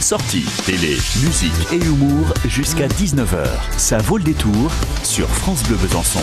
Sorties, télé, musique et humour jusqu'à 19h. Ça vaut le détour sur France Bleu Besançon.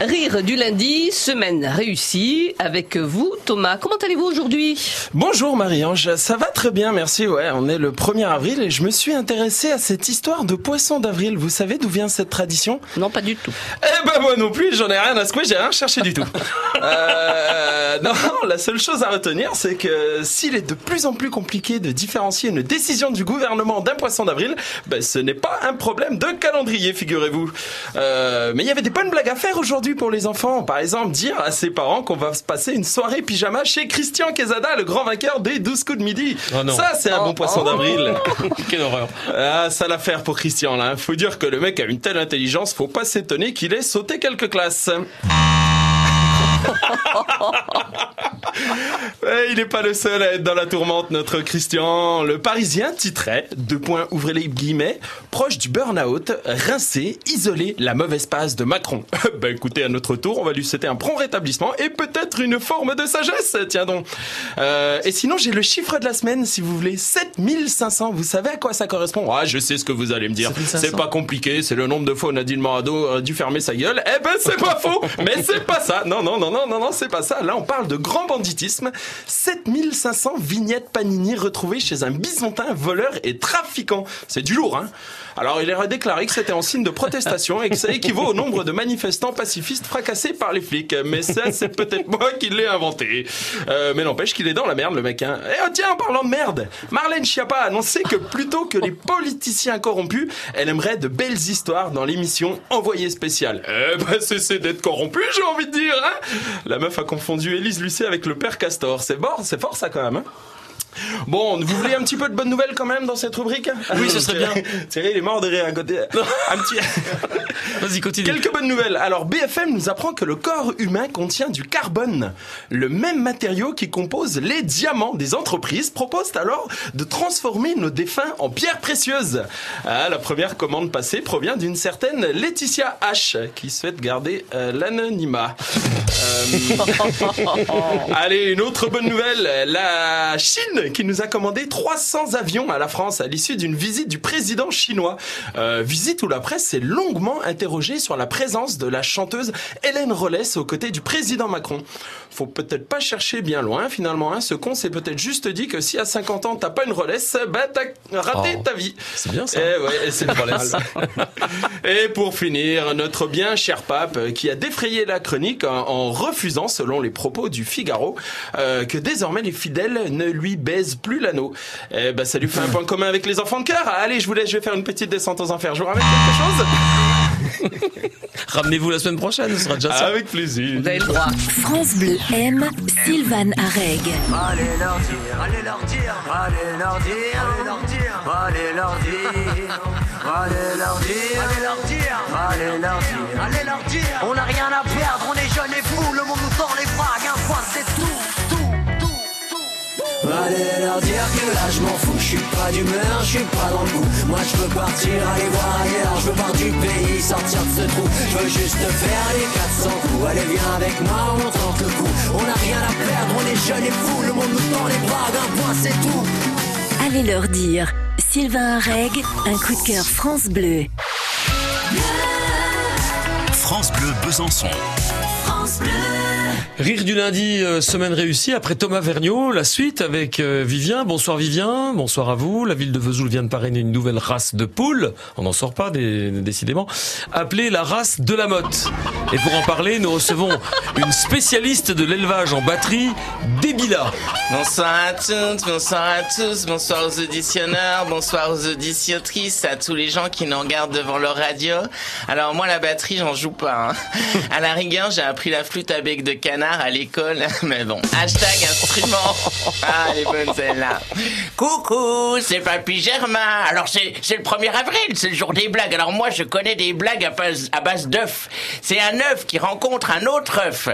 Rire du lundi, semaine réussie avec vous Thomas. Comment allez-vous aujourd'hui? Bonjour Marie-Ange, ça va très bien merci. Ouais, on est le 1er avril et je me suis intéressé à cette histoire de poisson d'avril. Vous savez d'où vient cette tradition? Non, pas du tout. Eh ben moi non plus, j'en ai rien à secouer, j'ai rien cherché du tout. euh, non, la seule chose à retenir, c'est que s'il est de plus en plus compliqué de différencier une décision du gouvernement d'un poisson d'avril, ben ce n'est pas un problème de calendrier, figurez-vous. Euh, mais il y avait des bonnes blagues à faire aujourd'hui pour les enfants. Par exemple, dire à ses parents qu'on va se passer une soirée pyjama chez Christian Quesada, le grand vainqueur des 12 coups de midi. Oh ça, c'est un bon poisson d'avril. Quelle horreur. Ah, ça l'affaire pour Christian, là. Faut dire que le mec a une telle intelligence, faut pas s'étonner qu'il ait sauté quelques classes. Ouais, il n'est pas le seul à être dans la tourmente, notre Christian. Le Parisien titrait, deux points, ouvrez les guillemets, proche du burn-out, rincé, isolé, la mauvaise passe de Macron. ben écoutez, à notre tour, on va lui souhaiter un prompt rétablissement et peut-être une forme de sagesse, tiens donc. Euh, et sinon, j'ai le chiffre de la semaine, si vous voulez, 7500. Vous savez à quoi ça correspond? Ah, je sais ce que vous allez me dire. 7500. C'est pas compliqué, c'est le nombre de fois où Nadine Morado a dû fermer sa gueule. Eh ben, c'est pas faux, mais c'est pas ça. Non, non, non, non, non, non, c'est pas ça. Là, on parle de grand banditisme. 7500 vignettes Panini retrouvées chez un bisontin voleur et trafiquant. C'est du lourd, hein alors, il aurait déclaré que c'était en signe de protestation et que ça équivaut au nombre de manifestants pacifistes fracassés par les flics. Mais ça, c'est peut-être moi qui l'ai inventé. Euh, mais n'empêche qu'il est dans la merde, le mec. Hein. Et oh, tiens, en parlant de merde, Marlène Schiappa a annoncé que plutôt que les politiciens corrompus, elle aimerait de belles histoires dans l'émission Envoyé spécial. Eh ben, cessez d'être corrompu, j'ai envie de dire. Hein la meuf a confondu Élise Lucet avec le père Castor. C'est fort, c'est fort ça quand même. Hein Bon, vous voulez un petit peu de bonnes nouvelles quand même dans cette rubrique? Oui, ce serait bien. Thierry, il est mort de rire à côté. Un petit... Vas-y, continue. Quelques bonnes nouvelles. Alors, BFM nous apprend que le corps humain contient du carbone, le même matériau qui compose les diamants. Des entreprises proposent alors de transformer nos défunts en pierres précieuses. Ah, la première commande passée provient d'une certaine Laetitia H, qui souhaite garder euh, l'anonymat. Euh, Allez, une autre bonne nouvelle. La Chine qui nous a commandé 300 avions à la France à l'issue d'une visite du président chinois. Euh, visite où la presse s'est longuement interrogée sur la présence de la chanteuse Hélène Rollès aux côtés du président Macron. Faut peut-être pas chercher bien loin finalement. Hein. Ce con s'est peut-être juste dit que si à 50 ans t'as pas une Rollès, bah t'as raté Oh. ta vie. C'est bien ça. Eh ouais, c'est. Et pour finir, notre bien cher pape qui a défrayé la chronique en, en refusant, selon les propos du Figaro, euh, que désormais les fidèles ne lui baisent plus l'anneau. Eh ben, ça lui fait un point commun avec les enfants de cœur. Allez, je vous laisse, je vais faire une petite descente aux enfers. Je vous ramène quelque chose Ramenez-vous la semaine prochaine, ce sera déjà ça. Avec plaisir. Vous avez le droit. France Bleu aime Sylvane Areg. Allez leur dire, allez leur dire, allez leur dire, allez leur dire, allez leur dire, allez leur dire, allez leur dire, allez leur dire, allez leur dire. On n'a rien à perdre, on est jeunes et fous, le monde nous tord Allez leur dire que là je m'en fous, je suis pas d'humeur, je suis pas dans le coup. Moi je veux partir, aller voir ailleurs, je veux voir du pays, sortir de ce trou. Je veux juste faire les 400 coups. Allez viens avec moi, on tente le coup. On n'a rien à perdre, on est jeunes et fous, le monde nous tend les bras, d'un point c'est tout. Allez leur dire. Sylvain Areg, un coup de cœur France Bleu. France Bleu Besançon. Rire du lundi, euh, semaine réussie. Après Thomas Vergniaud, la suite avec euh, Vivien. Bonsoir Vivien, bonsoir à vous. La ville de Vesoul vient de parrainer une nouvelle race de poules. On n'en sort pas, dé- décidément. Appelée la race de la motte. Et pour en parler, nous recevons une spécialiste de l'élevage en batterie, Débila. Bonsoir à toutes, bonsoir à tous, bonsoir aux auditionneurs, bonsoir aux auditiontrices, à tous les gens qui nous regardent devant leur radio. Alors moi la batterie j'en joue pas. Hein. À la rigueur j'ai appris la flûte à bec de canard à l'école, mais bon. Hashtag instrument. Ah elle est bonne celle-là. Coucou, c'est Papy Germain. Alors c'est c'est le 1er avril, c'est le jour des blagues. Alors moi je connais des blagues à base, à base d'œufs. C'est un œuf qui rencontre un autre œuf.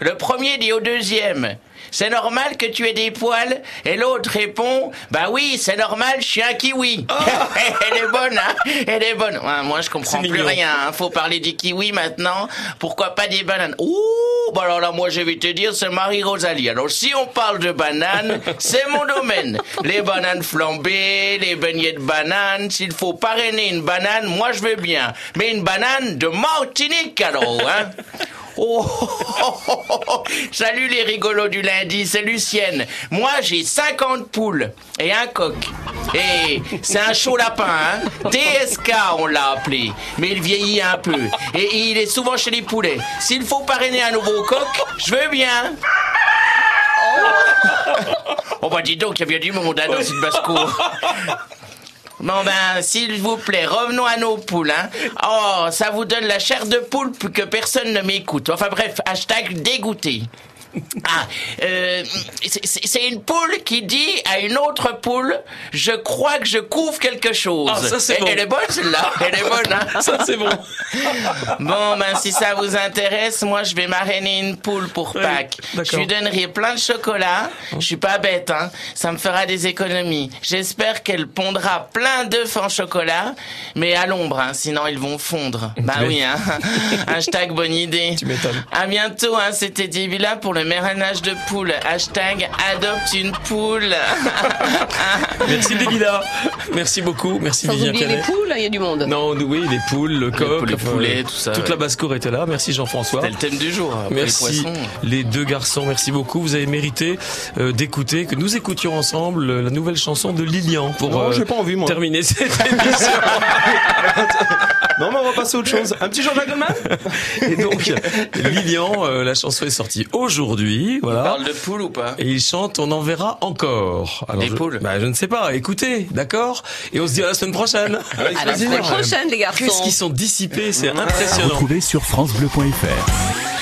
Le premier dit au deuxième. C'est normal que tu aies des poils? Et l'autre répond Bah oui, c'est normal, je suis un kiwi. Elle est bonne, hein? Elle est bonne. Ouais, moi, je comprends plus mignon. rien. hein. Faut parler du kiwi maintenant. Pourquoi pas des bananes? Ouh bah alors là, moi, je vais te dire, c'est Marie-Rosalie. Alors, si on parle de bananes, c'est mon domaine. Les bananes flambées, les beignets de bananes. S'il faut parrainer une banane, moi, je veux bien. Mais une banane de Martinique, alors, hein. Oh, Salut les rigolos du lundi, c'est Lucienne. Moi j'ai 50 poules et un coq. Et c'est un chaud lapin, hein TSK on l'a appelé. Mais il vieillit un peu. Et il est souvent chez les poulets. S'il faut parrainer un nouveau coq, je veux bien. Oh bah dis donc, il y a bien du monde hein, dans cette basse-cour. Bon ben, s'il vous plaît, revenons à nos poules. Hein. Oh, ça vous donne la chair de poule que personne ne m'écoute. Enfin bref, hashtag dégoûté. Ah, euh, c'est- une poule qui dit à une autre poule, je crois que je couvre quelque chose. Ah, ça, c'est bon. Elle est bonne celle-là, elle est bonne. Hein Ça, c'est bon. Bon, ben si ça vous intéresse, moi je vais marrainer une poule pour Oui, Pâques. Je lui donnerai plein de chocolat. Je suis pas bête, hein. Ça me fera des économies. J'espère qu'elle pondra plein d'œufs en chocolat, mais à l'ombre, hein, sinon ils vont fondre. Bah oui, hein. Hashtag bonne idée. Tu m'étonnes. À bientôt, hein. C'était Dibila pour le marrainage de poules. Hashtag adopte une poule. Merci Débila. Merci beaucoup. Merci Sans Vivien oublier les Canet. poules, il y a du monde. Non, oui, les poules, le coq, poules, les enfin, poulets, tout ça, Toute ouais. la basse-cour était là. Merci Jean-François. C'était le thème du jour. après Merci Les deux garçons, merci beaucoup. Vous avez mérité euh, d'écouter, que nous écoutions ensemble euh, la nouvelle chanson de Lilian pour Non, euh, j'ai pas envie, moi. terminer cette émission. Non, mais on va passer à autre chose. Un petit Jean-Jacques Goldman Et donc Lilian, euh, la chanson est sortie aujourd'hui, On voilà. parle de poules ou pas? Et il chante On en verra encore. Alors, Des je, poules? Bah, je ne sais pas. Écoutez, d'accord? Et on se dit à la semaine prochaine. À la semaine prochaine, les garçons. Qu'est-ce qu'ils sont dissipés, c'est impressionnant. Retrouvez sur FranceBleu.fr.